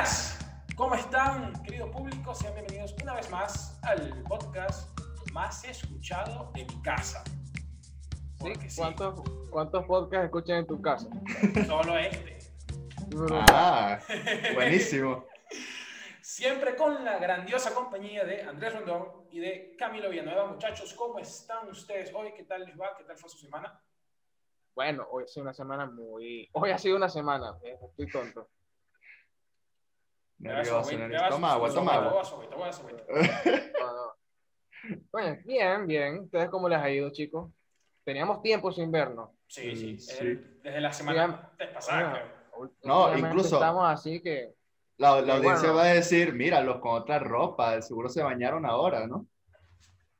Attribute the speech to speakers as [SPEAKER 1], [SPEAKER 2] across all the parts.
[SPEAKER 1] Buenas, ¿cómo están, querido público? Sean bienvenidos una vez más al podcast más escuchado en casa.
[SPEAKER 2] ¿Sí? ¿Cuántos, ¿Cuántos podcasts escuchan en tu casa?
[SPEAKER 1] Solo este.
[SPEAKER 3] Ah, buenísimo.
[SPEAKER 1] Siempre con la grandiosa compañía de Andrés Rondón y de Camilo Villanueva. Muchachos, ¿cómo están ustedes hoy? ¿Qué tal les va? ¿Qué tal fue su semana?
[SPEAKER 2] Bueno, hoy ha sido una semana muy... Hoy ha sido una semana, eh, estoy tonto.
[SPEAKER 3] Nervioso, nervioso. Toma agua, toma agua.
[SPEAKER 2] Bueno, bien, bien. ¿Ustedes cómo les ha ido, chicos? Teníamos tiempo sin vernos.
[SPEAKER 1] Sí, sí. Desde la semana pasada,
[SPEAKER 3] No, incluso...
[SPEAKER 2] Estamos así que...
[SPEAKER 3] La, la audiencia va a decir, míralos con otra ropa, seguro se bañaron ahora, ¿no?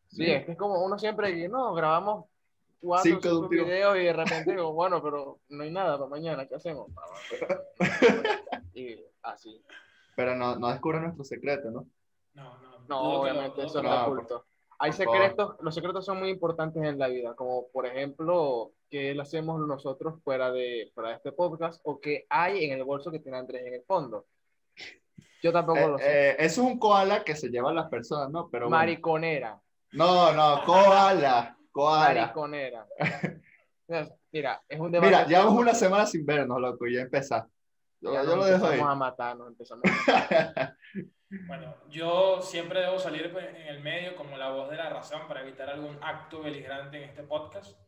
[SPEAKER 2] Sí, es que es como uno siempre dice, no, grabamos cuatro cinco, videos y de repente digo, bueno, pero no hay nada para mañana, ¿qué hacemos? y así.
[SPEAKER 3] Pero no, no descubren nuestro secreto,
[SPEAKER 1] ¿no? No, no.
[SPEAKER 2] No, obviamente, eso no, es oculto. Hay secretos, los secretos son muy importantes en la vida, como por ejemplo, qué lo hacemos nosotros fuera de, fuera de este podcast o qué hay en el bolso que tiene Andrés en el fondo. Yo tampoco
[SPEAKER 3] eh,
[SPEAKER 2] lo sé.
[SPEAKER 3] Eh, eso es un koala que se lleva a las personas, ¿no? Pero
[SPEAKER 2] Mariconera.
[SPEAKER 3] No, no, koala. Koala.
[SPEAKER 2] Mariconera. Mira, es un debate.
[SPEAKER 3] Mira, llevamos una semana sin vernos, loco, y ya empezar.
[SPEAKER 2] Yo, ya yo lo dejo ahí. a matarnos, empezamos a
[SPEAKER 1] Bueno, yo siempre debo salir en el medio como la voz de la razón para evitar algún acto beligerante en este podcast,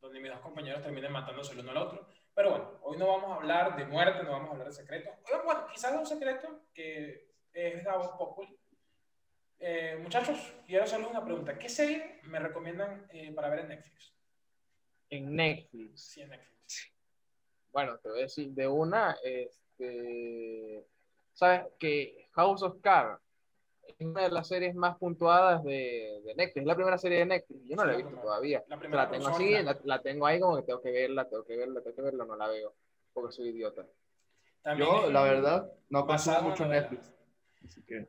[SPEAKER 1] donde mis dos compañeros terminen matándose el uno al otro. Pero bueno, hoy no vamos a hablar de muerte, no vamos a hablar de secretos. Bueno, quizás de un secreto que es la voz popular. Eh, muchachos, quiero hacerles una pregunta. ¿Qué serie me recomiendan eh, para ver en Netflix?
[SPEAKER 2] En Netflix.
[SPEAKER 1] Sí, en Netflix.
[SPEAKER 2] Bueno, te voy a decir de una, este, sabes que House of Cards es una de las series más puntuadas de, de, Netflix, es la primera serie de Netflix, yo no la he visto todavía. La, la tengo así, la, tengo ahí como que tengo que verla, tengo que verla, tengo que verla, no la veo, porque soy idiota.
[SPEAKER 3] yo, la verdad, no consumo mucho Netflix. Así que...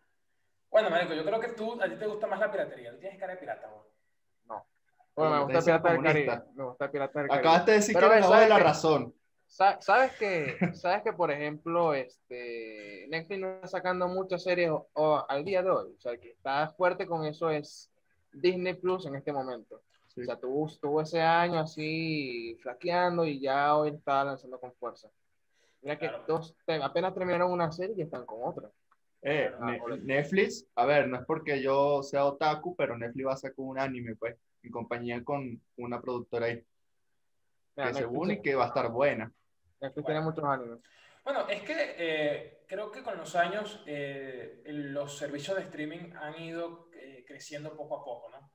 [SPEAKER 1] Bueno, Marico, yo creo que tú, a ti te gusta más la piratería, tú tienes cara de pirata, güey.
[SPEAKER 2] No. Bueno, me gusta Pirata del Caribe. Me gusta Pirata del Caribe.
[SPEAKER 3] Acabaste de decir que no de la razón.
[SPEAKER 2] ¿Sabes que, ¿Sabes que, por ejemplo, este, Netflix no está sacando muchas series al día de hoy? O sea, que está fuerte con eso es Disney Plus en este momento. O sea, tuvo, tuvo, ese año así flaqueando y ya hoy está lanzando con fuerza. Mira que dos, apenas terminaron una serie y están con otra.
[SPEAKER 3] Eh, Netflix, a ver, no es porque yo sea otaku, pero Netflix va a sacar un anime, pues, en compañía con una productora ahí. que según y que va a estar buena.
[SPEAKER 2] Netflix tiene muchos animes.
[SPEAKER 1] Bueno, es que eh, creo que con los años eh, los servicios de streaming han ido eh, creciendo poco a poco, ¿no?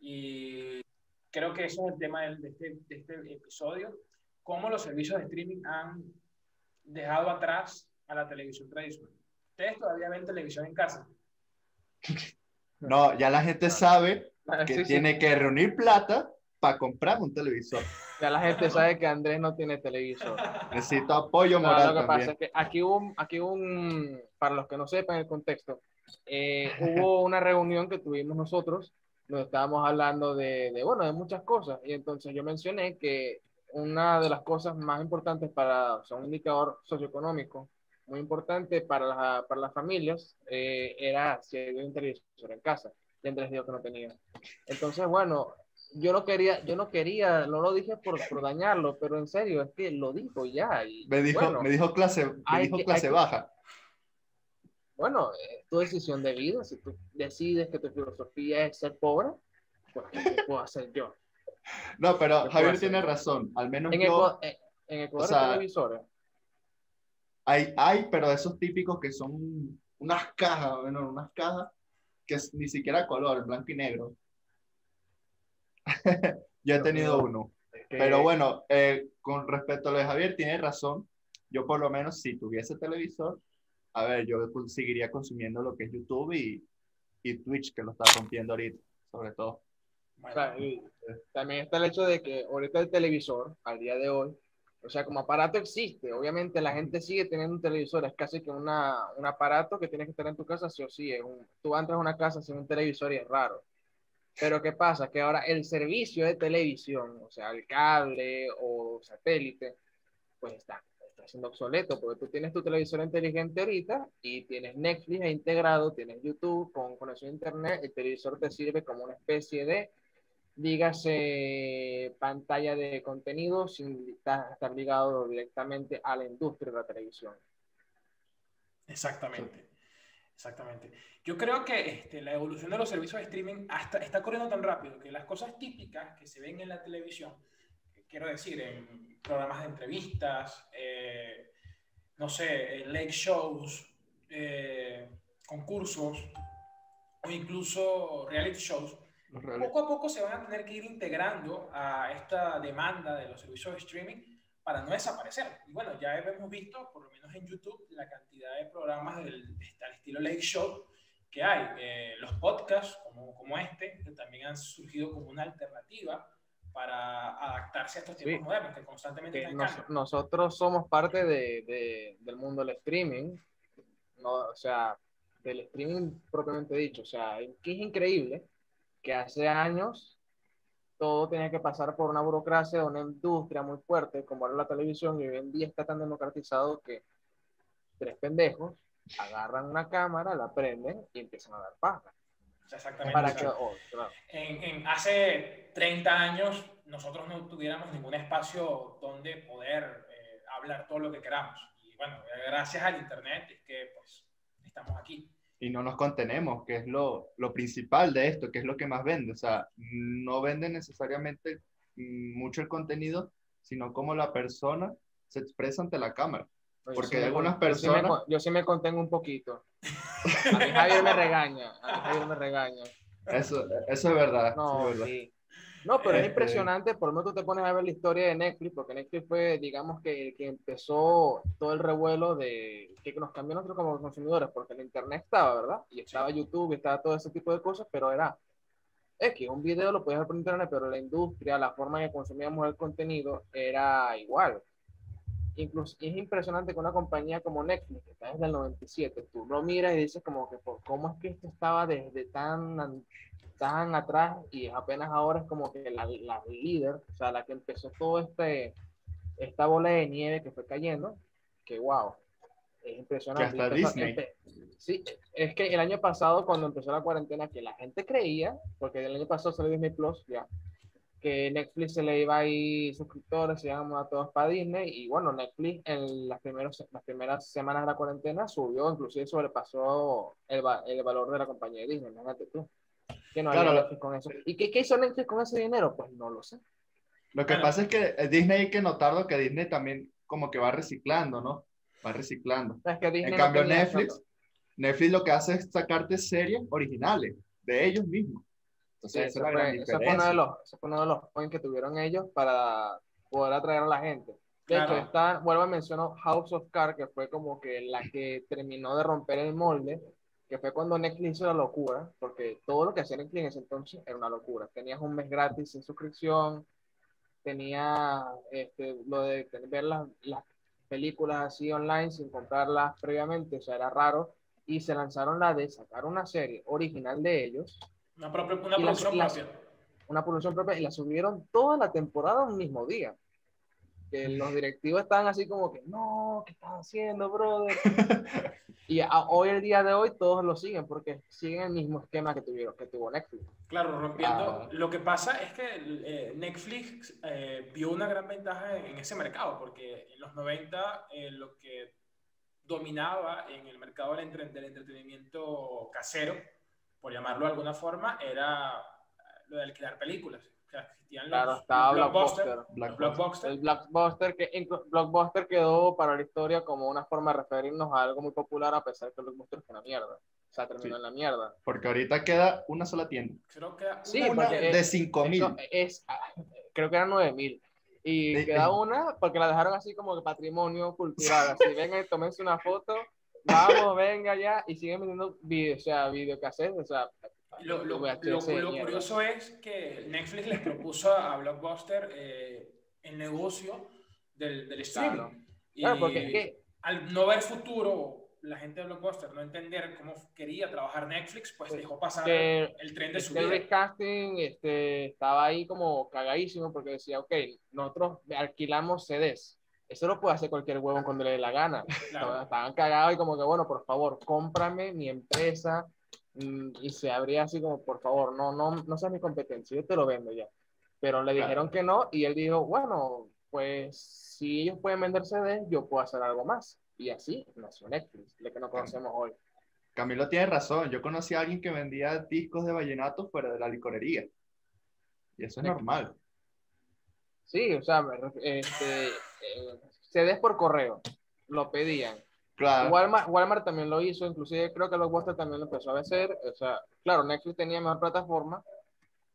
[SPEAKER 1] Y creo que eso es el tema de este, de este episodio, cómo los servicios de streaming han dejado atrás a la televisión tradicional. ¿Ustedes todavía ven televisión en casa?
[SPEAKER 3] No, ya la gente sabe ah, que tiene que reunir plata para comprar un televisor.
[SPEAKER 2] Ya la gente sabe que Andrés no tiene televisor.
[SPEAKER 3] Necesito apoyo moral.
[SPEAKER 2] lo que pasa es que aquí un, aquí un, para los que no sepan el contexto, eh, hubo una reunión que tuvimos nosotros, donde estábamos hablando de, de, bueno, de muchas cosas, y entonces yo mencioné que una de las cosas más importantes para, o sea, un indicador socioeconómico muy importante para, la, para las familias eh, era si había un televisor en casa. Y Andrés dijo que no tenía. Entonces, bueno, yo no quería, yo no quería, no lo dije por, por dañarlo, pero en serio, es que lo dijo ya. Y,
[SPEAKER 3] me dijo, me dijo clase, me dijo clase baja.
[SPEAKER 2] bueno, es tu decisión de vida. Si tú decides que tu filosofía es ser pobre, pues ¿qué puedo hacer yo?
[SPEAKER 3] No, pero Javier tiene razón. Al menos en yo.
[SPEAKER 2] Eh, en Ecuador hay televisores.
[SPEAKER 3] Hay, hay, pero esos típicos que son unas cajas, bueno, unas cajas que es ni siquiera color, blanco y negro yo he tenido uno. Pero bueno, eh, con respecto a lo de Javier, tiene razón. Yo por lo menos si tuviese televisor, a ver, yo seguiría consumiendo lo que es YouTube y, y Twitch, que lo está rompiendo ahorita, sobre todo.
[SPEAKER 2] también está el hecho de que ahorita el televisor, al día de hoy, o sea, como aparato existe, obviamente la gente sigue teniendo un televisor, es casi que una, un aparato que tienes que estar en tu casa, sí o sí. Es un, tú entras a una casa sin un televisor y es raro. Pero ¿qué pasa? Que ahora el servicio de televisión, o sea, el cable o satélite, pues está, está siendo obsoleto, porque tú tienes tu televisor inteligente ahorita y tienes Netflix integrado, tienes YouTube con conexión a Internet, el televisor te sirve como una especie de, dígase, pantalla de contenido sin estar ligado directamente a la industria de la televisión.
[SPEAKER 1] Exactamente. Exactamente. Yo creo que este, la evolución de los servicios de streaming hasta, está corriendo tan rápido que las cosas típicas que se ven en la televisión, quiero decir, en programas de entrevistas, eh, no sé, late shows, eh, concursos o incluso reality shows, poco a poco se van a tener que ir integrando a esta demanda de los servicios de streaming para no desaparecer. Y bueno, ya hemos visto, por lo menos en YouTube, la cantidad de programas del, al estilo Late Show que hay. Eh, los podcasts como, como este, que también han surgido como una alternativa para adaptarse a estos tiempos modernos que constantemente están
[SPEAKER 2] Nosotros somos parte de, de, del mundo del streaming, no, o sea, del streaming propiamente dicho. O sea, que es increíble que hace años todo tenía que pasar por una burocracia una industria muy fuerte, como era la televisión, y hoy en día está tan democratizado que tres pendejos agarran una cámara, la prenden y empiezan a dar paja.
[SPEAKER 1] Exactamente. Para que, oh, en, hace 30 años nosotros no tuviéramos ningún espacio donde poder eh, hablar todo lo que queramos. Y bueno, gracias al Internet es que pues estamos aquí
[SPEAKER 3] y no nos contenemos, que es lo, lo, principal de esto, que es lo que más vende. O sea, no vende necesariamente mucho el contenido, sino cómo la persona se expresa ante la cámara. Porque hay algunas personas...
[SPEAKER 2] Yo sí, me, contengo un poquito. A mí Javier me regaña, a mí Javier me regaña.
[SPEAKER 3] Eso, eso es verdad.
[SPEAKER 2] No,
[SPEAKER 3] es verdad.
[SPEAKER 2] Sí. No, pero es este, impresionante, por lo menos tú te pones a ver la historia de Netflix, porque Netflix fue, digamos, que, que empezó todo el revuelo de que nos cambió nosotros como consumidores, porque el Internet estaba, ¿verdad? Y estaba YouTube, y estaba todo ese tipo de cosas, pero era es que un video lo podías ver por Internet, pero la industria, la forma en que consumíamos el contenido era igual. Incluso es impresionante que una compañía como Netflix, que está desde el 97, tú lo miras y dices como que, ¿cómo es que esto estaba desde tan están atrás y apenas ahora es como que la, la, líder, o sea, la que empezó todo este, esta bola de nieve que fue cayendo, que wow, es impresionante.
[SPEAKER 3] Que hasta Disney.
[SPEAKER 2] sí, es que el año pasado cuando empezó la cuarentena, que la gente creía, porque el año pasado salió Disney Plus, ya, que Netflix se le iba a ir suscriptores, se iban a todos para Disney, y bueno, Netflix en las, primeros, las primeras semanas de la cuarentena subió, inclusive sobrepasó el, el valor de la compañía de Disney, imagínate tú no claro. con eso. ¿Y qué, qué hizo Netflix con ese dinero? Pues no lo sé.
[SPEAKER 3] Lo que pasa es que Disney hay que notarlo que Disney también como que va reciclando, ¿no? Va reciclando. en cambio Netflix, Netflix lo que hace es sacarte series originales de ellos mismos.
[SPEAKER 2] Entonces, ese, fue, uno de los, fue uno de los points que tuvieron ellos para poder atraer a la gente. De hecho, está, vuelvo a mencionar House of Cards, que fue como que la que terminó de romper el molde que fue cuando Netflix hizo la locura, porque todo lo que hacía Netflix en ese entonces era una locura. Tenías un mes gratis sin suscripción, tenía este, lo de ver las, las, películas así online sin comprarlas previamente, o sea, era raro, y se lanzaron la de sacar una serie original de ellos.
[SPEAKER 1] Una, propia, una producción propia.
[SPEAKER 2] Una producción propia, y la subieron toda la temporada un mismo día que los directivos están así como que, no, ¿qué estás haciendo, brother? y hoy, el día de hoy, todos lo siguen porque siguen el mismo esquema que, tuvieron, que tuvo Netflix.
[SPEAKER 1] Claro, rompiendo. Ah. Lo que pasa es que eh, Netflix eh, vio una gran ventaja en, ese mercado porque en los 90 eh, lo que dominaba en el mercado del, del entretenimiento casero, por llamarlo de alguna forma, era lo de alquilar películas
[SPEAKER 2] claro, estaba Blockbuster.
[SPEAKER 1] Blockbuster.
[SPEAKER 2] El Blockbuster, que Blockbuster quedó para la historia como una forma de referirnos a algo muy popular, a pesar de que Blockbuster fue una mierda. O sea, terminó en la mierda.
[SPEAKER 3] Porque ahorita queda una sola tienda.
[SPEAKER 1] Creo que
[SPEAKER 2] sí,
[SPEAKER 3] una de 5000.
[SPEAKER 2] Es, creo que eran 9000. Y queda una porque la dejaron así como de patrimonio cultural. Así, venga y tómense una foto. Vamos, venga ya. Y siguen vendiendo video, o sea, videocassettes. O sea,
[SPEAKER 1] lo, lo, lo, curioso es que Netflix les propuso a Blockbuster eh, el negocio del, del streaming.
[SPEAKER 2] Claro, porque
[SPEAKER 1] al no ver futuro, la gente de Blockbuster no entender cómo quería trabajar Netflix, pues, pues dejó pasar el tren de su vida.
[SPEAKER 2] El casting este, estaba ahí como cagadísimo porque decía, ok, nosotros alquilamos CDs, Eso lo puede hacer cualquier huevón cuando le dé la gana. Estaban cagados y como que, bueno, por favor, cómprame mi empresa. Mm, y se abría así como, por favor, no, no, no seas mi competencia, yo te lo vendo ya. Pero le dijeron que no y él dijo, bueno, pues si ellos pueden vender CDs, yo puedo hacer algo más. Y así nació Netflix, lo que no conocemos hoy.
[SPEAKER 3] Camilo tiene razón. Yo conocí a alguien que vendía discos de vallenato fuera de la licorería. Y eso es normal.
[SPEAKER 2] Sí, o sea, este, eh, CDs por correo. Lo pedían. Claro. Walmart, Walmart, también lo hizo, inclusive creo que Blockbuster también lo empezó a hacer. O sea, claro, Netflix tenía mejor plataforma,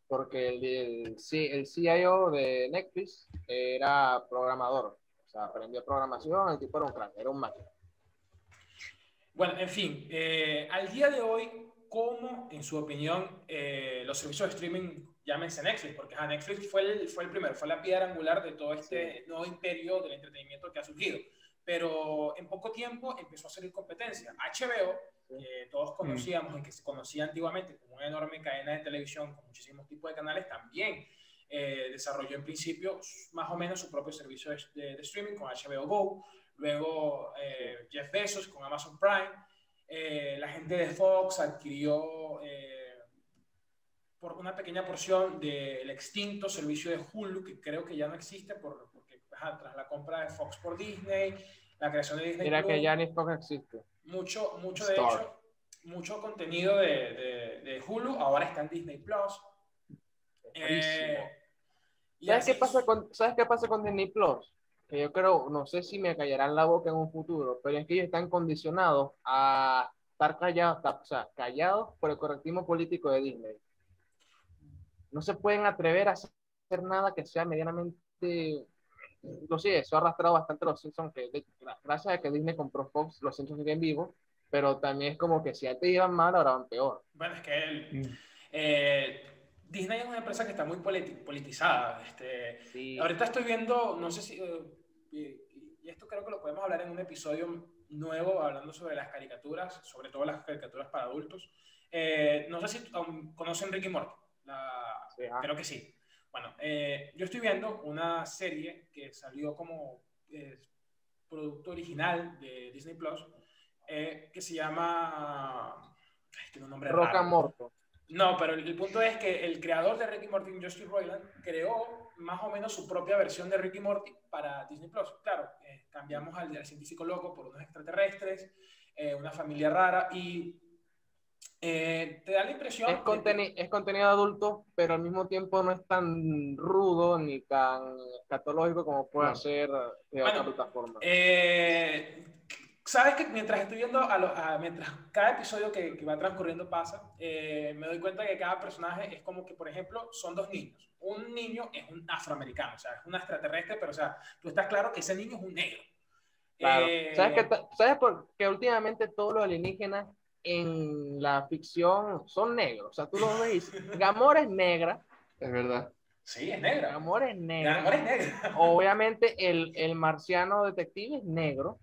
[SPEAKER 2] porque el, el, el CIO de Netflix era programador, o sea, aprendió programación, el tipo era un crack, era un máquina.
[SPEAKER 1] Bueno, en fin, eh, al día de hoy, ¿cómo, en su opinión, eh, los servicios de streaming, llámense Netflix, porque Netflix fue el, fue el primero, fue la piedra angular de todo este nuevo imperio del entretenimiento que ha surgido, pero en poco tiempo empezó a salir competencia. HBO que todos conocíamos y que se conocía antiguamente como una enorme cadena de televisión con muchísimos tipos de canales, también eh, desarrolló en principio más o menos su propio servicio de, streaming con HBO Go, luego eh, Jeff Bezos con Amazon Prime, eh, la gente de Fox adquirió por una pequeña porción del extinto servicio de Hulu, que creo que ya no existe por, porque tras la compra de Fox por Disney, la creación de Disney.
[SPEAKER 2] Mira que ya ni Fox existe
[SPEAKER 1] mucho, mucho de hecho, mucho contenido de, de, Hulu ahora está en Disney Plus.
[SPEAKER 2] Eh, ¿Sabes, qué pasa con, ¿Sabes qué pasa con Disney Plus? Que yo creo, no sé si me callarán la boca en un futuro, pero es que ellos están condicionados a estar callados, o sea, callados por el correctismo político de Disney. No se pueden atrever a hacer nada que sea medianamente sé, eso ha arrastrado bastante los Simpsons, que gracias a que Disney compró Fox, los Simpsons siguen vivos, pero también es como que si antes iban mal, ahora van peor.
[SPEAKER 1] Bueno, es que el, mm. eh, Disney es una empresa que está muy politizada. Este, Ahorita estoy viendo, no sé si, eh, y, esto creo que lo podemos hablar en un episodio nuevo, hablando sobre las caricaturas, sobre todo las caricaturas para adultos. Eh, no sé si conocen Ricky Morty. Creo que sí. Bueno, eh, yo estoy viendo una serie que salió como eh, producto original de Disney Plus, eh, que se llama. tiene un nombre
[SPEAKER 2] Roca Morto.
[SPEAKER 1] No, pero el, punto es que el creador de Ricky Morty, Justin Roiland, creó más o menos su propia versión de Ricky Morty para Disney Plus. Claro, cambiamos al, al, científico loco por unos extraterrestres, una familia rara y eh, te da la impresión.
[SPEAKER 2] Es, es contenido adulto, pero al mismo tiempo no es tan rudo ni tan catológico como puede ser de otra plataforma.
[SPEAKER 1] Eh, Sabes que mientras estoy viendo, a mientras cada episodio que, va transcurriendo pasa, eh, me doy cuenta que cada personaje es como que, por ejemplo, son dos niños. Un niño es un afroamericano, o sea, es un extraterrestre, pero, o sea, tú estás claro que ese niño es un negro.
[SPEAKER 2] Claro. ¿Sabes, que, ¿Sabes por qué últimamente todos los alienígenas en la ficción son negros. O sea, tú lo ves, Gamora es negra.
[SPEAKER 3] Es verdad.
[SPEAKER 1] Sí, es negra.
[SPEAKER 2] Gamora es negra.
[SPEAKER 1] Gamora es negra.
[SPEAKER 2] Obviamente el, el marciano detective es negro.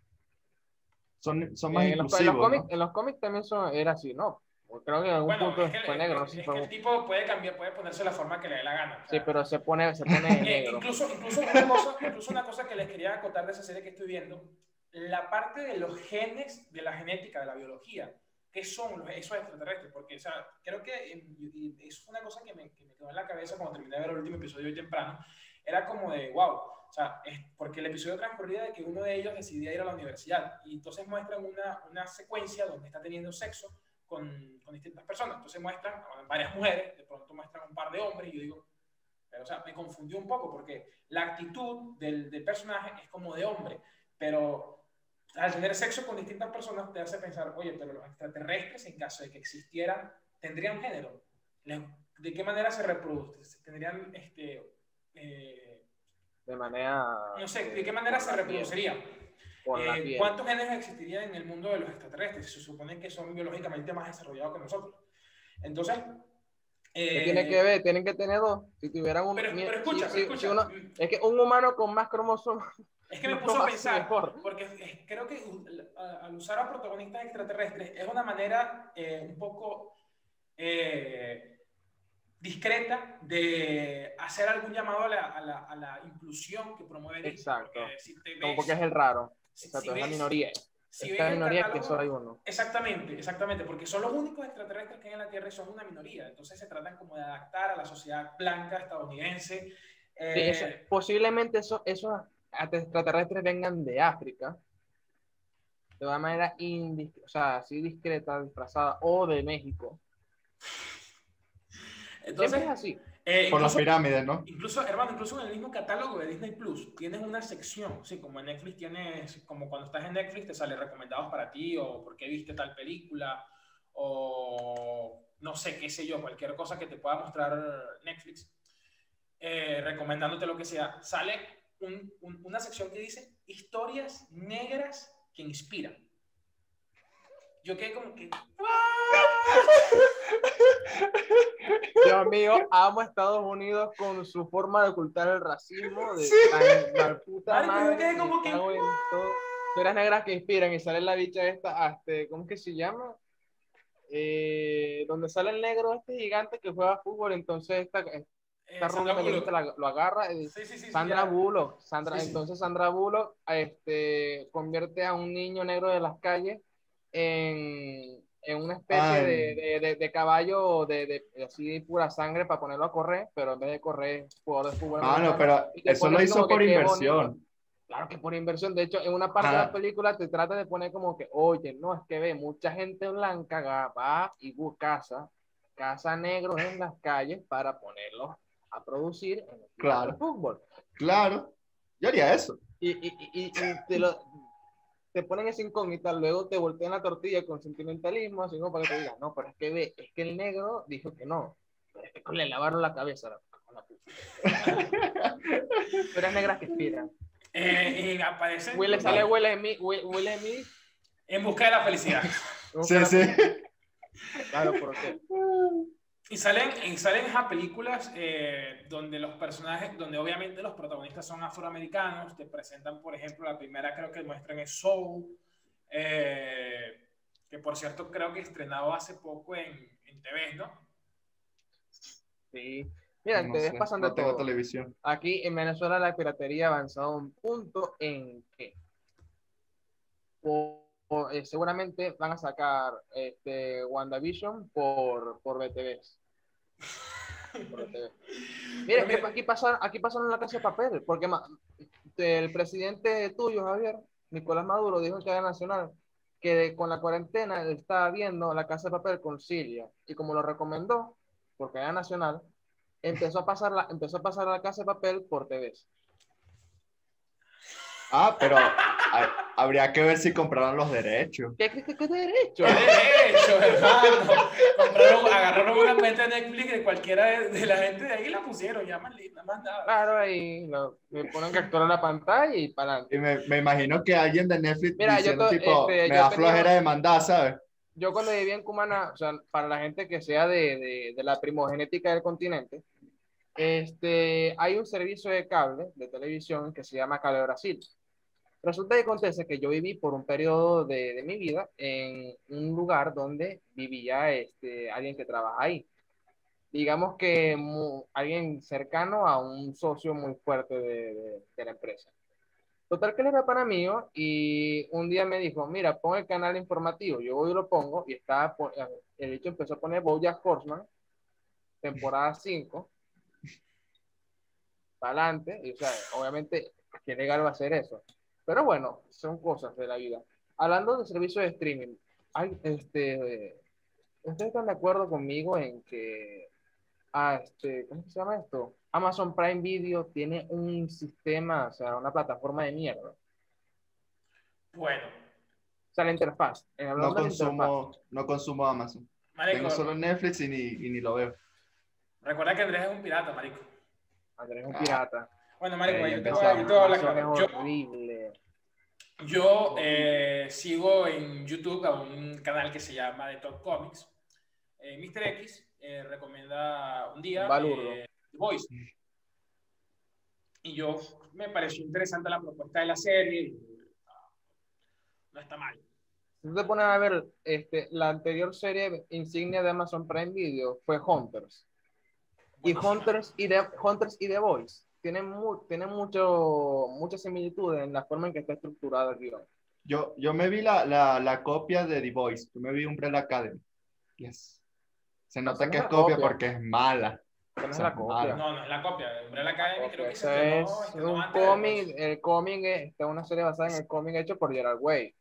[SPEAKER 3] Son, son más
[SPEAKER 2] en, los, cómics, en los cómics también son, era así, ¿no? Creo que en algún punto fue negro.
[SPEAKER 1] Es, que el tipo puede cambiar, puede ponerse la forma que le dé la gana.
[SPEAKER 2] sí, pero se pone, se pone eh, negro.
[SPEAKER 1] incluso, incluso, una cosa, incluso una cosa que les quería contar de esa serie que estoy viendo, la parte de los genes, de la genética, de la biología, qué son esos extraterrestres, porque, o sea, creo que eso fue una cosa que me, que me, quedó en la cabeza cuando terminé de ver el último episodio hoy temprano, era como de, wow, o sea, es porque el episodio transcurría de que uno de ellos decidía ir a la universidad, y entonces muestran una, una secuencia donde está teniendo sexo con, con, distintas personas, entonces muestran varias mujeres, de pronto muestran un par de hombres, y yo digo, pero, o sea, me confundió un poco, porque la actitud del, del personaje es como de hombre, pero al tener sexo con distintas personas te hace pensar, oye, pero los extraterrestres, en caso de que existieran, ¿tendrían género? ¿De qué manera se reproducen? ¿Tendrían, este, eh,
[SPEAKER 2] de manera...
[SPEAKER 1] No sé, ¿de qué manera se reproducirían? Eh, ¿Cuántos genes existirían en el mundo de los extraterrestres? Se supone que son biológicamente más desarrollados que nosotros. Entonces...
[SPEAKER 2] ¿Qué tiene que ver? Tienen que tener dos. Si tuvieran un...
[SPEAKER 1] Pero, escucha, escucha.
[SPEAKER 2] es que un humano con más cromosomas
[SPEAKER 1] es que me puso a pensar, porque creo que al usar a protagonistas extraterrestres es una manera eh, un poco, eh, discreta de hacer algún llamado a la, a la, a la inclusión que promueve Disney.
[SPEAKER 2] Exacto.
[SPEAKER 1] Porque si te
[SPEAKER 2] Como
[SPEAKER 1] ves-
[SPEAKER 2] porque es el raro. Exacto,
[SPEAKER 1] si
[SPEAKER 2] es la
[SPEAKER 1] ves-
[SPEAKER 2] minoría.
[SPEAKER 1] Si el
[SPEAKER 2] minoría que solo hay uno.
[SPEAKER 1] Exactamente, exactamente, porque son los únicos extraterrestres que hay en la Tierra y son una minoría. Entonces se tratan como de adaptar a la sociedad blanca estadounidense.
[SPEAKER 2] Sí,
[SPEAKER 1] Eh,
[SPEAKER 2] eso- posiblemente eso- esos extraterrestres vengan de África de una manera o sea, así discreta, disfrazada, o de México.
[SPEAKER 1] entonces,
[SPEAKER 2] Siempre es así.
[SPEAKER 1] Eh,
[SPEAKER 3] Por las
[SPEAKER 1] incluso,
[SPEAKER 3] pirámides, ¿no?
[SPEAKER 1] incluso, hermano, incluso en el mismo catálogo de Disney Plus tienes una sección, sí, como en Netflix tienes, como cuando estás en Netflix te sale recomendados para ti o por qué viste tal película o no sé, qué sé yo, cualquier cosa que te pueda mostrar Netflix, eh, recomendándote lo que sea, sale un- un- una sección que dice historias negras que inspiran. Yo quedé como que...
[SPEAKER 2] Dios mío, amo a Estados Unidos con su forma de ocultar el racismo. De
[SPEAKER 3] Sí.
[SPEAKER 2] mal puta madre, me
[SPEAKER 1] como que,
[SPEAKER 2] negras que inspiran y sale la bicha esta, este, ¿cómo que se llama? Eh, donde sale el negro este gigante que juega fútbol, entonces esta, esta
[SPEAKER 1] Eh,
[SPEAKER 2] rubia la- lo agarra. y
[SPEAKER 1] Sí, sí, sí, sí,
[SPEAKER 2] Sandra. Bullock, Sandra, entonces Sandra Bullock este, convierte a un niño negro de las calles en, en una especie de, de, de- de caballo de, de- así de pura sangre para ponerlo a correr, pero en vez de correr jugador de fútbol.
[SPEAKER 3] Mano,
[SPEAKER 2] americano.
[SPEAKER 3] pero eso lo hizo por inversión.
[SPEAKER 2] Claro que por inversión. De hecho, en una parte de
[SPEAKER 3] Ajá.
[SPEAKER 2] la película te trata de poner como que, oye, no, es que ve, mucha gente blanca va y busca casa, casa negros en las calles para ponerlos a producir en el
[SPEAKER 3] Claro.
[SPEAKER 2] fútbol.
[SPEAKER 3] Claro. Yo haría eso.
[SPEAKER 2] Y, y, y, y te, lo, te ponen esa incógnita, luego te voltean la tortilla con sentimentalismo, así como para que te digan, no, pero es que ve, es que el negro dijo que no. Pero es que le lavaron la cabeza. la- con la puta. Pero es negras que inspiran.
[SPEAKER 1] Eh, y aparece
[SPEAKER 2] Will, sale Smith, Will, Will Smith,
[SPEAKER 1] en busca de la felicidad.
[SPEAKER 3] Sí, sí.
[SPEAKER 2] Claro, ¿por qué?
[SPEAKER 1] Y salen, y salen esas películas eh, donde los personajes, donde obviamente los protagonistas son afroamericanos, te presentan, por ejemplo, la primera creo que muestran es Soul, eh, que por cierto creo que estrenado hace poco en, en TV, ¿no?
[SPEAKER 2] Sí. Mira,
[SPEAKER 3] No
[SPEAKER 2] te ves pasando
[SPEAKER 3] no tengo
[SPEAKER 2] todo.
[SPEAKER 3] televisión.
[SPEAKER 2] Aquí en Venezuela la piratería ha avanzado a un punto en que por- eh, seguramente van a sacar este WandaVision por, por BTV. Mira, que aquí pasaron, aquí pasaron la casa de papel, porque el presidente tuyo, Javier, Nicolás Maduro, dijo en cadena nacional que con la cuarentena él estaba viendo la casa de papel con Siria, y como lo recomendó por cadena nacional, empezó a pasar la, empezó a pasar la casa de papel por TV.
[SPEAKER 3] Ah, pero habría que ver si compraron los derechos.
[SPEAKER 2] ¿Qué, qué, qué, qué derecho?
[SPEAKER 1] ¡Qué derecho, hermano! Compraron, agarraron una cuenta de Netflix de cualquiera de, de la gente de ahí y la pusieron, ya más linda, más nada.
[SPEAKER 2] Claro, ahí lo, me ponen captura la pantalla y para adelante.
[SPEAKER 3] Y me, me imagino que alguien de Netflix
[SPEAKER 2] Mira, yo
[SPEAKER 3] diciendo,
[SPEAKER 2] to-
[SPEAKER 3] tipo,
[SPEAKER 2] este,
[SPEAKER 3] me
[SPEAKER 2] yo
[SPEAKER 3] da
[SPEAKER 2] tenía-
[SPEAKER 3] flojera de mandar, ¿sabes?
[SPEAKER 2] Yo cuando vivía en Cumana, o sea, para la gente que sea de, de, de la primogenética del continente, este, hay un servicio de cable, de televisión, que se llama Cable Brasil. Resulta que acontece que yo viví por un periodo de, de mi vida en un lugar donde vivía este, alguien que trabaja ahí. Digamos que mu- alguien cercano a un socio muy fuerte de, de- de la empresa. Total que él era para mí y un día me dijo, mira, pon el canal informativo. Yo voy y lo pongo y estaba, el hecho empezó a poner Bojack Horseman, temporada 5, para adelante. Y, o sea, obviamente, qué legal va a ser eso. Pero bueno, son cosas de la vida. Hablando de servicios de streaming, hay, este, ¿ustedes están de acuerdo conmigo en que, ah, este, ¿cómo se llama esto? Amazon Prime Video tiene un sistema, o sea, una plataforma de mierda.
[SPEAKER 1] Bueno,
[SPEAKER 2] O sea, la interfaz.
[SPEAKER 3] No
[SPEAKER 2] la interfaz.
[SPEAKER 3] consumo, no consumo Amazon.
[SPEAKER 1] marico,
[SPEAKER 3] Tengo solo Netflix y ni, y ni lo veo.
[SPEAKER 1] recuerda que Andrés es un pirata, marico.
[SPEAKER 2] Andrés es un
[SPEAKER 3] Ah.
[SPEAKER 2] pirata.
[SPEAKER 1] Bueno, marico,
[SPEAKER 3] Eh,
[SPEAKER 1] yo, te voy, yo te voy a hablar claro. Yo. Yo eh, sigo en YouTube a un canal que se llama The Top Comics. Eh, Mr. X eh, recomienda un día eh, The Voice. Y yo me pareció interesante la propuesta de la serie. ah, No está mal.
[SPEAKER 2] Si tú te pones a ver, este, la anterior serie insignia de Amazon Prime Video fue Hunters. Y Hunters y, The, Hunters y The Boys tienen, mu tienen mucho, muchas similitudes en la forma en que está estructurado el guion.
[SPEAKER 3] Yo, yo me vi la, la, la copia de The Voice, yo me vi Umbrella Academy. Yes. Se nota
[SPEAKER 2] no
[SPEAKER 3] que
[SPEAKER 2] es
[SPEAKER 3] es
[SPEAKER 2] la
[SPEAKER 3] copia
[SPEAKER 2] copia.
[SPEAKER 3] porque es mala.
[SPEAKER 2] No es
[SPEAKER 3] Esa
[SPEAKER 2] la
[SPEAKER 3] es
[SPEAKER 2] copia.
[SPEAKER 3] mala.
[SPEAKER 1] No, no es la copia. Umbrella Academy creo que se
[SPEAKER 2] es
[SPEAKER 1] estrenó
[SPEAKER 2] un cómic, el cómic es una serie basada en el cómic hecho por Gerard Way.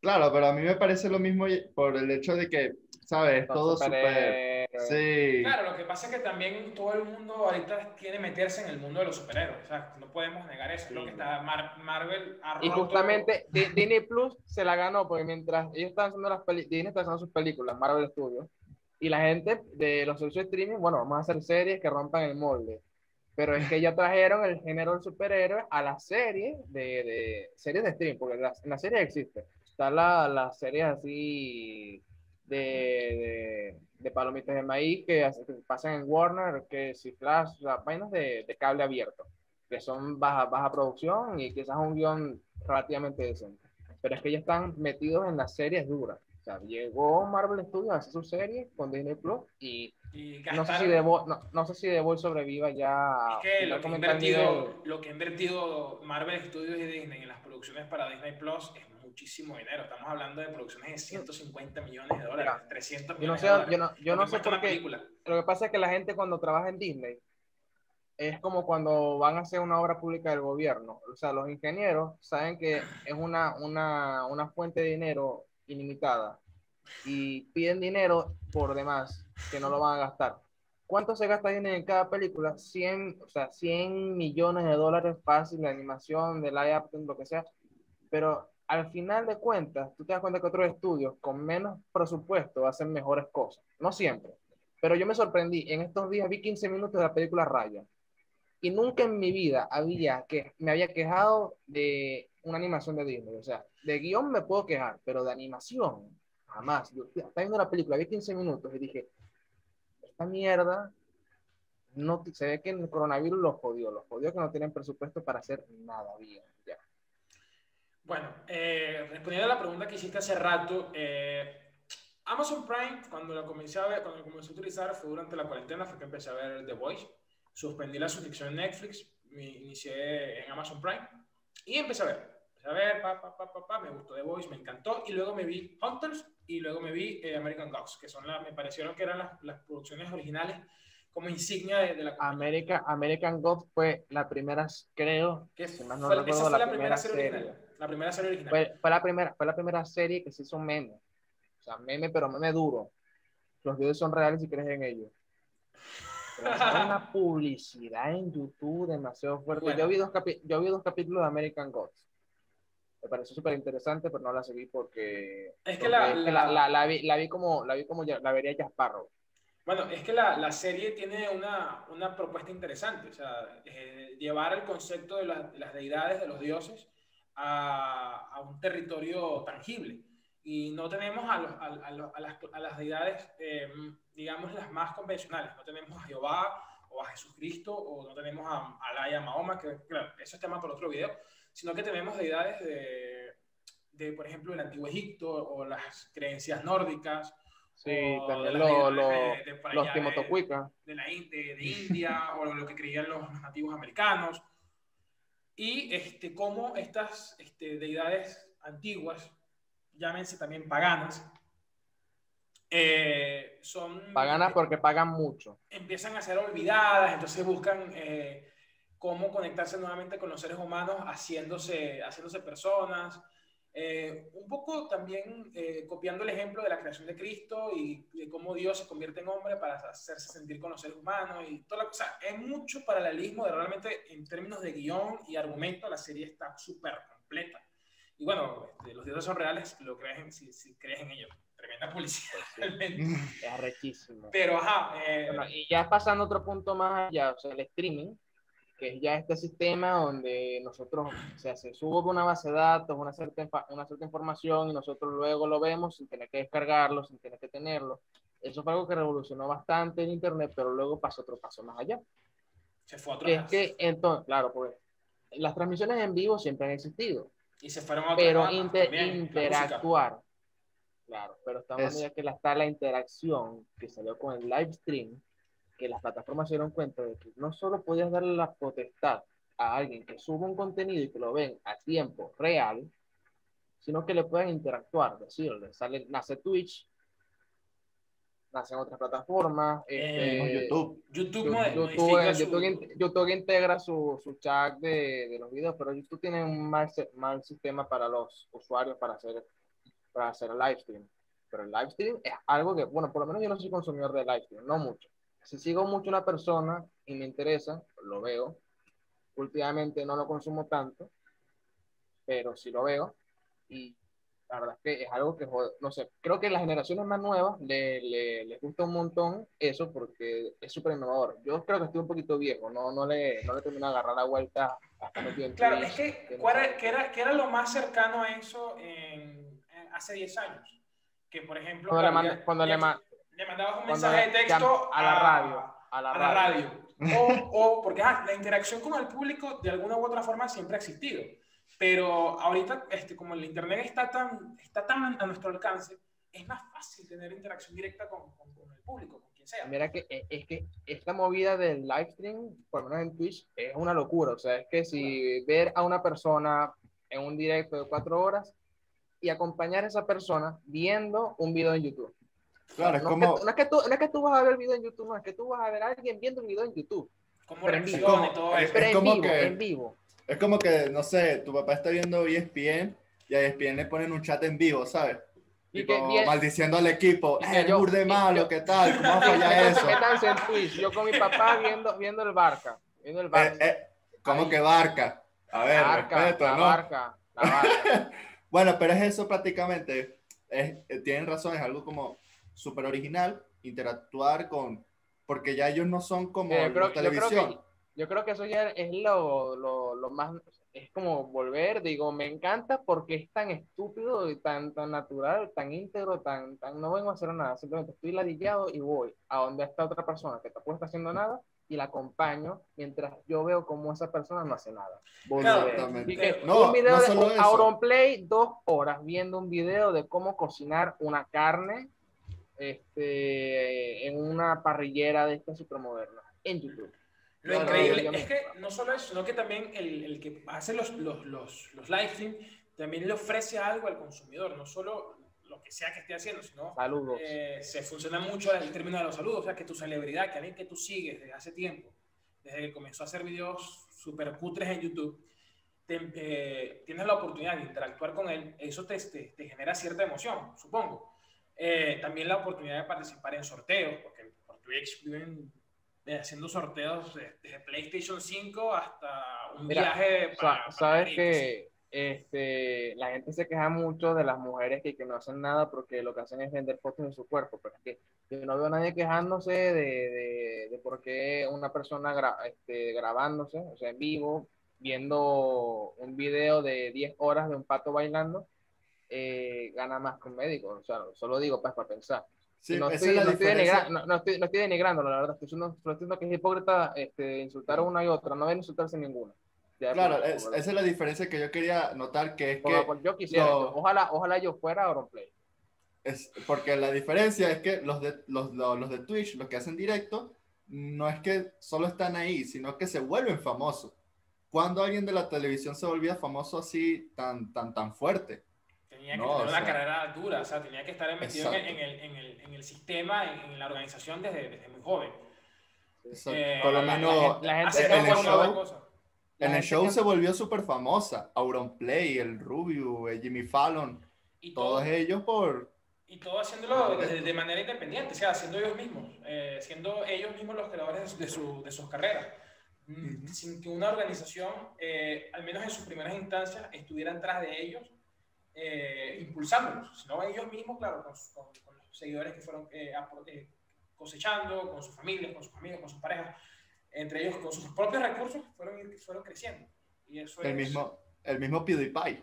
[SPEAKER 3] Claro, pero a mí me parece lo mismo por el hecho de que, ¿sabes? Todo súper... Sí.
[SPEAKER 1] Claro, lo que pasa es que también todo el mundo ahorita quiere meterse en el mundo de los superhéroes. O sea, no podemos negar eso. Es lo que está Mar- Marvel ha
[SPEAKER 2] Y justamente Di- Disney Plus se la ganó porque mientras ellos estaban haciendo las películas, Disney está haciendo sus películas, Marvel Studios, y la gente de los servicios de streaming, bueno, vamos a hacer series que rompan el molde. Pero es que ya trajeron el género del superhéroe a la serie de, de series de streaming, porque en la, en la serie existe. Están la- las series así de, de, de palomitas de maíz que, que pasan en Warner, que si sea, vainas de, de cable abierto que son baja, baja producción y quizás un guion relativamente decente. Pero es que ya están metidos en las series duras. O sea, llegó Marvel Studios a hacer su serie con Disney Plus y
[SPEAKER 1] Y
[SPEAKER 2] no sé, si Voice, no, no sé si Voice sobreviva ya.
[SPEAKER 1] Es que lo que, invertido, lo que ha invertido Marvel Studios y Disney en las producciones para Disney Plus es muchísimo dinero. Estamos hablando de producciones de 150 millones de dólares,
[SPEAKER 2] Mira,
[SPEAKER 1] 300
[SPEAKER 2] Yo no
[SPEAKER 1] millones
[SPEAKER 2] sé,
[SPEAKER 1] de dólares.
[SPEAKER 2] yo no, yo no sé por qué. Lo que pasa es que la gente cuando trabaja en Disney es como cuando van a hacer una obra pública del gobierno. O sea, los ingenieros saben que es una, una, una fuente de dinero ilimitada y piden dinero por demás que no lo van a gastar. ¿Cuánto se gasta Disney en cada película? 100, o sea, 100 millones de dólares fácil de animación, de live action, lo que sea. Pero al final de cuentas, tú te das cuenta que otros estudios con menos presupuesto hacen mejores cosas. No siempre. Pero yo me sorprendí. En estos días vi 15 minutos de la película Raya. Y nunca en mi vida había que, me había quejado de una animación de Disney. O sea, de guion me puedo quejar, pero de animación, jamás. Yo estaba viendo la película, vi 15 minutos y dije, esta mierda, no, se ve que el coronavirus los jodió, los jodió que no tienen presupuesto para hacer nada bien. Ya.
[SPEAKER 1] Bueno, eh, respondiendo a la pregunta que hiciste hace rato, eh, Amazon Prime, cuando la comencé a ver, cuando la comencé a utilizar fue durante la cuarentena, fue que empecé a ver The Voice. Suspendí la suscripción en Netflix, me inicié en Amazon Prime y empecé a ver. Empecé a ver, pa, pa, pa, pa, pa, me gustó The Voice, me encantó y luego me vi Hunters y luego me vi eh, American Gods, que son las, me parecieron que eran las, las producciones originales como insignia de, de la.
[SPEAKER 2] America, American Gods fue la primera, creo,
[SPEAKER 1] Que
[SPEAKER 2] si mal no
[SPEAKER 1] fue-
[SPEAKER 2] recuerdo,
[SPEAKER 1] esa fue
[SPEAKER 2] la
[SPEAKER 1] la primera
[SPEAKER 2] primera
[SPEAKER 1] serie
[SPEAKER 2] serie.
[SPEAKER 1] original. La primera serie original.
[SPEAKER 2] Fue, fue la primera, fue la primera serie que se hizo meme. O sea, meme, pero meme duro. Los videos son reales si crees en ellos. Pero una publicidad en YouTube demasiado fuerte.
[SPEAKER 1] Bueno.
[SPEAKER 2] Yo, vi dos yo vi dos capítulos de American Gods. Me pareció súper interesante, pero no la seguí porque,
[SPEAKER 1] Es que
[SPEAKER 2] porque
[SPEAKER 1] la- la-
[SPEAKER 2] la, la- vi, la vi como la vi como ya- la vería Jasparro.
[SPEAKER 1] Bueno, es que la, la serie tiene una, una propuesta interesante, o sea, eh, llevar el concepto de, de las deidades, de los dioses, a, a un territorio tangible. Y no tenemos a, los- a, los- las, a las deidades, eh, digamos, las más convencionales. No tenemos a Jehová o a Jesucristo, o no tenemos a Alá y a Mahoma, que claro, eso es tema para otro video, sino que tenemos deidades de, de, por ejemplo, el Antiguo Egipto o las creencias nórdicas.
[SPEAKER 2] Sí, también los
[SPEAKER 1] deidades de- de de- de, la, India o lo que creían los nativos americanos. Y este, cómo estas este, deidades antiguas, llámense también paganas, eh, son...
[SPEAKER 2] Paganas porque pagan mucho.
[SPEAKER 1] Empiezan a ser olvidadas, entonces buscan eh, cómo conectarse nuevamente con los seres humanos haciéndose, haciéndose personas. Eh, un poco también eh, copiando el ejemplo de la creación de Cristo y de cómo Dios se convierte en hombre para hacerse sentir con los seres humanos y toda la cosa. Es mucho paralelismo de realmente en términos de guion y argumento, la serie está súper completa. Y bueno, este, los dioses son reales, lo crees en, si, si crees en ellos. Tremenda publicidad, realmente.
[SPEAKER 2] Es arrechísimo.
[SPEAKER 1] Pero, ajá, eh,
[SPEAKER 2] Bueno, y ya pasando a otro punto más allá, o sea, el streaming, que es ya este sistema donde nosotros, o sea, se sube una base de datos, una cierta, una cierta información y nosotros luego lo vemos sin tener que descargarlo, sin tener que tenerlo. Eso fue algo que revolucionó bastante el Internet, pero luego pasó otro paso más allá.
[SPEAKER 1] se fue a otro
[SPEAKER 2] Que es que, entonces, claro, pues las transmisiones en vivo siempre han existido,
[SPEAKER 1] Y se fueron a otro
[SPEAKER 2] pero
[SPEAKER 1] lado
[SPEAKER 2] inter-
[SPEAKER 1] también,
[SPEAKER 2] interactuar, claro, pero estamos
[SPEAKER 3] Es-
[SPEAKER 2] viendo que la- está la interacción que salió con el live stream, que las plataformas se dieron cuenta de que no solo podías darle la potestad a alguien que sube un contenido y que lo ven a tiempo real, sino que le pueden interactuar, decirle, sale, nace Twitch, nacen otras plataformas,
[SPEAKER 1] Eh,
[SPEAKER 2] este,
[SPEAKER 1] YouTube. YouTube,
[SPEAKER 2] YouTube,
[SPEAKER 1] su-
[SPEAKER 2] YouTube in- YouTube integra su, su chat de, de los videos, pero YouTube tiene un mal, mal sistema para los usuarios para hacer, para hacer live stream. Pero el live stream es algo que, bueno, por lo menos yo no soy consumidor de live stream, no mucho. Si sigo mucho una persona y me interesa, lo veo. Últimamente no lo consumo tanto, pero sí lo veo. Y la verdad es que es algo que, no sé, creo que las generaciones más nuevas le, le- les gusta un montón eso porque es súper innovador. Yo creo que estoy un poquito viejo, no, no, le, no le termino de agarrar la vuelta hasta metido en
[SPEAKER 1] Claro, es que,
[SPEAKER 2] que
[SPEAKER 1] ¿cuál era, qué era, qué era lo más cercano a eso en, en- hace 10 años? Que, por ejemplo,
[SPEAKER 2] Cuando
[SPEAKER 1] ya-
[SPEAKER 2] cuando le
[SPEAKER 1] le mandabas un
[SPEAKER 2] cuando
[SPEAKER 1] mensaje de texto
[SPEAKER 2] a la radio, a la
[SPEAKER 1] a la
[SPEAKER 2] radio.
[SPEAKER 1] radio. O, o porque ah, la interacción con el público de alguna u otra forma siempre ha existido. Pero ahorita, este, como el Internet está tan, está tan a nuestro alcance, es más fácil tener interacción directa con, con- con el público, con quien sea.
[SPEAKER 2] Mira que es, es que esta movida del live stream, por lo menos en Twitch, es una locura. O sea, es que si ver a una persona en un directo de cuatro horas y acompañar a esa persona viendo un video en YouTube.
[SPEAKER 3] Claro, es
[SPEAKER 2] no,
[SPEAKER 3] como,
[SPEAKER 2] es que, no, es que tú, no es que tú vas a ver el video en YouTube, no, es que tú vas a ver a alguien viendo el video en YouTube.
[SPEAKER 1] Cómo
[SPEAKER 2] pero en vivo.
[SPEAKER 1] reacciona y
[SPEAKER 3] Es
[SPEAKER 1] todo
[SPEAKER 3] como-
[SPEAKER 1] eso.
[SPEAKER 2] Pero en
[SPEAKER 3] como
[SPEAKER 2] vivo,
[SPEAKER 3] que-
[SPEAKER 2] en vivo.
[SPEAKER 3] es como que, no sé, tu papá está viendo ESPN y a ESPN le ponen un chat en vivo, ¿sabes?
[SPEAKER 2] Y
[SPEAKER 3] Tipo,
[SPEAKER 2] que bien-
[SPEAKER 3] maldiciendo al equipo,
[SPEAKER 2] y
[SPEAKER 3] "Eh,
[SPEAKER 2] que
[SPEAKER 3] el
[SPEAKER 2] yo-
[SPEAKER 3] burde
[SPEAKER 2] y
[SPEAKER 3] malo,
[SPEAKER 2] yo-
[SPEAKER 3] ¿qué tal? ¿Cómo apoya eso?
[SPEAKER 2] En Twitch. Yo con mi papá viendo, viendo el Barca. Viendo el Barca.
[SPEAKER 3] Eh, eh, ¿Cómo
[SPEAKER 2] Ahí.
[SPEAKER 3] que barca? A ver,
[SPEAKER 2] Barca,
[SPEAKER 3] respeto,
[SPEAKER 2] la
[SPEAKER 3] ¿no?
[SPEAKER 2] Barca, la Barca.
[SPEAKER 3] Bueno, pero es eso prácticamente. Es, eh, tienen razón, es algo como súper original, interactuar con, porque ya ellos no son como
[SPEAKER 2] Eh, creo,
[SPEAKER 3] la
[SPEAKER 2] yo creo
[SPEAKER 3] televisión.
[SPEAKER 2] que, yo creo que eso ya es lo, lo, lo más, es como volver, digo, me encanta porque es tan estúpido y tan, tan natural, tan íntegro, tan, tan, no vengo a hacer nada, simplemente estoy ladillado y voy a donde está otra persona que tampoco está haciendo nada y la acompaño mientras yo veo cómo esa persona no hace nada.
[SPEAKER 1] Claro,
[SPEAKER 2] que
[SPEAKER 3] No,
[SPEAKER 2] un video
[SPEAKER 3] no
[SPEAKER 2] de. Auronplay, dos horas viendo un video de cómo cocinar una carne este, en una parrillera de esta supermoderna en YouTube.
[SPEAKER 1] Lo increíble es que no solo eso, sino que también el, el que hace los, los, los, los live stream también le ofrece algo al consumidor, no solo lo que sea que esté haciendo, sino
[SPEAKER 2] Saludos.
[SPEAKER 1] eh, se funciona mucho el término de los saludos, o sea, que tu celebridad, que alguien que tú sigues desde hace tiempo, desde que comenzó a hacer videos super cutres en YouTube, te- eh, tienes la oportunidad de interactuar con él, eso te, te, te genera cierta emoción, supongo. Eh, también la oportunidad de participar en sorteos, porque por Twitch viven eh, haciendo sorteos de- desde PlayStation 5 hasta un
[SPEAKER 2] Mira,
[SPEAKER 1] viaje
[SPEAKER 2] Sa-
[SPEAKER 1] para... para
[SPEAKER 2] Sabes
[SPEAKER 1] París.
[SPEAKER 2] que este, la gente se queja mucho de las mujeres que, que no hacen nada porque lo que hacen es vender fotos de su cuerpo, pero es que yo no veo a nadie quejándose de, de, de por qué una persona gra- este, grabándose, o sea, en vivo, viendo un video de 10 horas de un pato bailando, eh, gana más que un médico. O sea, solo digo pues, para pensar.
[SPEAKER 3] Sí,
[SPEAKER 2] no, estoy,
[SPEAKER 3] es la
[SPEAKER 2] no, estoy denigra- no- no estoy, no estoy denigrándolo, la verdad. Estoy diciendo, estoy diciendo que es hipócrita este, insultar a una y otra. No deben insultarse ninguna. Ya,
[SPEAKER 3] Claro,
[SPEAKER 2] por-
[SPEAKER 3] es-
[SPEAKER 2] por-
[SPEAKER 3] esa es la diferencia que yo quería notar, que es
[SPEAKER 2] por-
[SPEAKER 3] que
[SPEAKER 2] yo quisiera,
[SPEAKER 3] lo-
[SPEAKER 2] ojalá, ojalá yo fuera Auronplay.
[SPEAKER 3] Es, porque la diferencia es que los de, los, los, los de Twitch, los que hacen directo, no es que solo están ahí, sino que se vuelven famosos. Cuando alguien de la televisión se volvía famoso así tan, tan, tan fuerte?
[SPEAKER 1] Tenía que
[SPEAKER 3] No,
[SPEAKER 1] tener una
[SPEAKER 3] sea-
[SPEAKER 1] carrera dura, o sea, tenía que estar metido en, en el, en, el, en el sistema, en, en la organización desde, desde muy joven. Eh,
[SPEAKER 3] por lo
[SPEAKER 1] la-
[SPEAKER 3] menos
[SPEAKER 2] la gente
[SPEAKER 1] Hacer
[SPEAKER 3] en el show.
[SPEAKER 2] La
[SPEAKER 3] en el
[SPEAKER 2] gente
[SPEAKER 3] show se volvió súper famosa. Auronplay, el Rubio, el Jimmy Fallon,
[SPEAKER 1] Y todo,
[SPEAKER 3] todos ellos por...
[SPEAKER 1] y todo haciéndolo de, de manera independiente, o sea, siendo ellos mismos, eh, siendo ellos mismos los creadores de, su- de sus carreras, Mm, sin que una organización, eh, al menos en sus primeras instancias, estuviera detrás de ellos, eh, impulsándolos, sino ellos mismos, claro, con, con- con los seguidores que fueron eh, eh, cosechando, con sus familias, con sus amigos, con sus parejas, entre ellos con sus propios recursos, fueron, fueron creciendo. Y eso
[SPEAKER 3] El
[SPEAKER 1] es-
[SPEAKER 3] mismo, el mismo PewDiePie.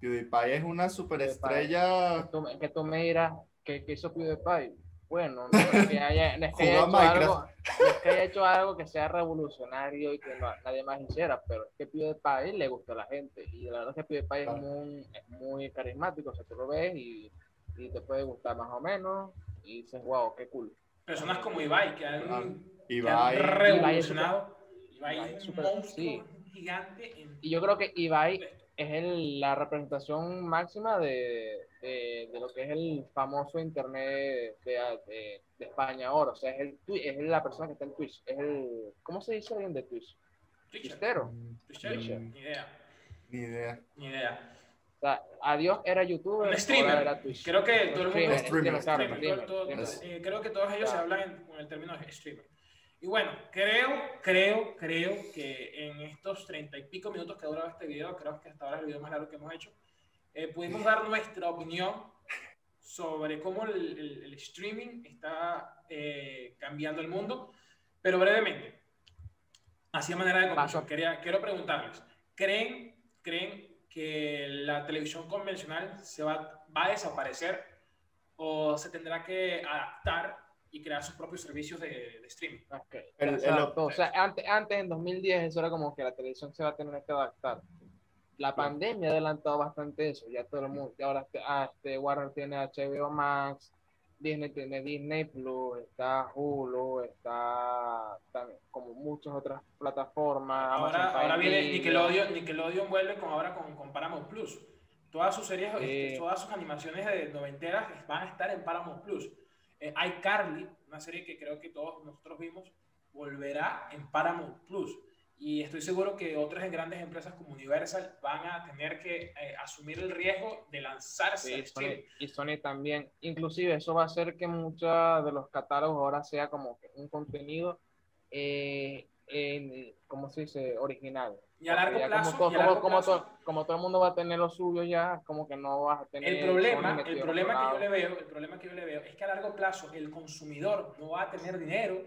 [SPEAKER 3] PewDiePie es una superestrella.
[SPEAKER 2] Tú, me- que tú me dirás que, que hizo PewDiePie. Bueno, no es que haya, no es que haya hecho algo, no es que haya hecho algo que sea revolucionario y que no- nadie más hiciera, pero es que PewDiePie le gusta a la gente y la verdad es que PewDiePie
[SPEAKER 3] Claro.
[SPEAKER 2] es, muy, es muy carismático, o sea, tú lo ves y, y te puede gustar más o menos y dices, wow, qué cool.
[SPEAKER 1] personas como Ibai, que han,
[SPEAKER 3] Ah,
[SPEAKER 1] que
[SPEAKER 3] Ibai.
[SPEAKER 1] han revolucionado. Ibai,
[SPEAKER 2] Ibai
[SPEAKER 1] es un
[SPEAKER 2] super-
[SPEAKER 1] monstruo
[SPEAKER 2] sí.
[SPEAKER 1] gigante en
[SPEAKER 2] Y yo creo que Ibai es el- la representación máxima de, de, de lo que es el famoso internet de, de- de España ahora. O sea, es, el, es la persona que está en Twitch. Es el, ¿Cómo se dice alguien de Twitch?
[SPEAKER 1] Twitcher.
[SPEAKER 2] Twitchero.
[SPEAKER 1] Twitcher,
[SPEAKER 2] Twitcher.
[SPEAKER 1] Ni idea,
[SPEAKER 3] Ni idea.
[SPEAKER 1] ni idea.
[SPEAKER 2] O sea, adiós era youtuber,
[SPEAKER 1] Un streamer.
[SPEAKER 2] era Twitch.
[SPEAKER 1] Creo que todo el mundo. Creo que todos ellos se hablan en- con el término de streamer. Y bueno, creo, creo, creo que en estos treinta y pico minutos que ha durado este video, creo que hasta ahora es el video más largo que hemos hecho, eh, pudimos dar nuestra opinión sobre cómo el, el- el streaming está eh, cambiando el mundo, pero brevemente, así de manera de conclusión, quería, quiero preguntarles, ¿creen, ¿creen que la televisión convencional se va, va a desaparecer o se tendrá que adaptar y crear sus propios servicios de, de streaming?
[SPEAKER 2] Ok.
[SPEAKER 3] El-
[SPEAKER 2] O sea,
[SPEAKER 3] el-.
[SPEAKER 2] O sea, antes, antes, en 2010, eso era como que la televisión se va a tener que adaptar. La pandemia ha adelantado bastante eso. Ya todo el mundo, ya ahora este, ah, este, Warner tiene HBO Max, Disney tiene Disney Plus, está Hulu, está también como muchas otras plataformas.
[SPEAKER 1] Ahora, ahora viene. Nickelodeon, Nickelodeon vuelve con, ahora con, con Paramount Plus. Todas sus series, este, todas sus animaciones de noventeras van a estar en Paramount Plus. Eh, iCarly, una serie que creo que todos nosotros vimos, volverá en Paramount Plus. Y estoy seguro que otras grandes empresas como Universal van a tener que eh, asumir el riesgo de lanzarse
[SPEAKER 2] Sí. Sony, y Sony también. Inclusive eso va a hacer que muchos de los catálogos ahora sea como un contenido, eh, en, ¿cómo se dice? Original.
[SPEAKER 1] Y a largo plazo,
[SPEAKER 2] como,
[SPEAKER 1] y a
[SPEAKER 2] todo,
[SPEAKER 1] largo
[SPEAKER 2] como,
[SPEAKER 1] plazo-
[SPEAKER 2] todo, como todo el mundo va a tener lo suyo ya, como que no vas a tener...
[SPEAKER 1] El problema, el problema que yo le veo, el problema que yo le veo es que a largo plazo el consumidor no va a tener dinero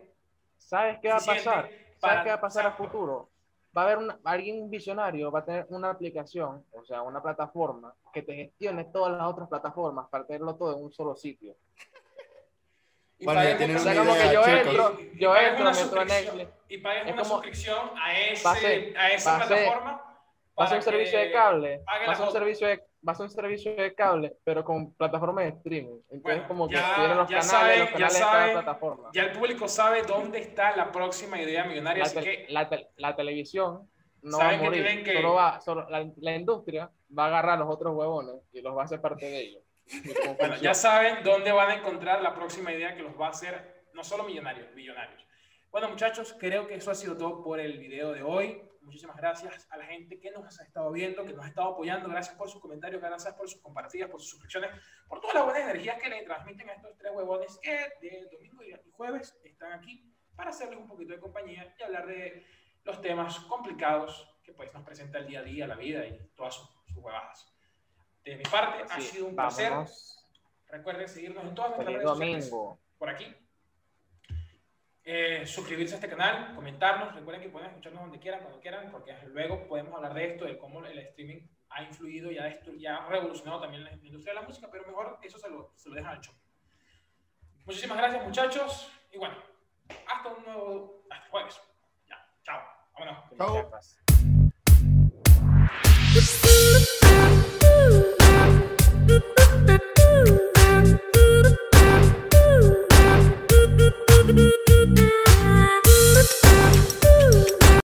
[SPEAKER 2] ¿Sabes qué va a pasar? ¿Sabes
[SPEAKER 1] para-
[SPEAKER 2] qué va a pasar a
[SPEAKER 1] o sea,
[SPEAKER 2] futuro? Va a haber una- alguien visionario, va a tener una aplicación, o sea, una plataforma que te gestione todas las otras plataformas para tenerlo todo en un solo sitio.
[SPEAKER 1] Y
[SPEAKER 3] Bueno, ya
[SPEAKER 1] pagues
[SPEAKER 3] tienen
[SPEAKER 2] O
[SPEAKER 1] una
[SPEAKER 2] sea,
[SPEAKER 3] una
[SPEAKER 2] como que yo
[SPEAKER 3] chicos.
[SPEAKER 2] entro, yo entro, Netflix,
[SPEAKER 1] y pagues
[SPEAKER 2] Es
[SPEAKER 1] una
[SPEAKER 2] como-
[SPEAKER 1] suscripción a, ese,
[SPEAKER 2] a
[SPEAKER 1] esa plataforma.
[SPEAKER 2] va a un servicio de cable,
[SPEAKER 1] pague
[SPEAKER 2] va a un servicio de, a un servicio de cable, pero con plataformas de streaming. Entonces,
[SPEAKER 1] Bueno,
[SPEAKER 2] como que
[SPEAKER 1] ya-
[SPEAKER 2] tienen los
[SPEAKER 1] ya
[SPEAKER 2] canales,
[SPEAKER 1] saben,
[SPEAKER 2] los
[SPEAKER 1] ya
[SPEAKER 2] canales de cada
[SPEAKER 1] saben.
[SPEAKER 2] plataforma.
[SPEAKER 1] Ya el público sabe dónde está la próxima idea millonaria,
[SPEAKER 2] La,
[SPEAKER 1] así que
[SPEAKER 2] la la televisión no va a morir,
[SPEAKER 1] que-
[SPEAKER 2] solo va, solo, la, la industria va a agarrar a los otros huevones y los va a hacer parte de ellos.
[SPEAKER 1] Bueno, ya saben dónde van a encontrar la próxima idea que los va a hacer no solo millonarios, millonarios. Bueno, muchachos, creo que eso ha sido todo por el video de hoy. Muchísimas gracias a la gente que nos ha estado viendo, que nos ha estado apoyando. Gracias por sus comentarios, gracias por sus compartidas, por sus suscripciones, por todas las buenas energías que le transmiten a estos tres huevones que de domingo y jueves están aquí para hacerles un poquito de compañía y hablar de los temas complicados que pues nos presenta el día a día, la vida y todas sus, sus huevadas. De mi parte, ha sido un placer. Recuerden seguirnos en todas nuestras redes sociales
[SPEAKER 2] domingo.
[SPEAKER 1] por aquí. Eh, suscribirse a este canal, comentarnos. Recuerden que pueden escucharnos donde quieran, cuando quieran, porque luego podemos hablar de esto, de cómo el streaming ha influido y ha, y ha revolucionado también la industria de la música, pero mejor eso se lo, se lo dejan al show. Muchísimas gracias, muchachos. Y bueno, hasta un nuevo hasta jueves. Ya, chao. Vámonos.
[SPEAKER 3] Chao.
[SPEAKER 2] Thank you.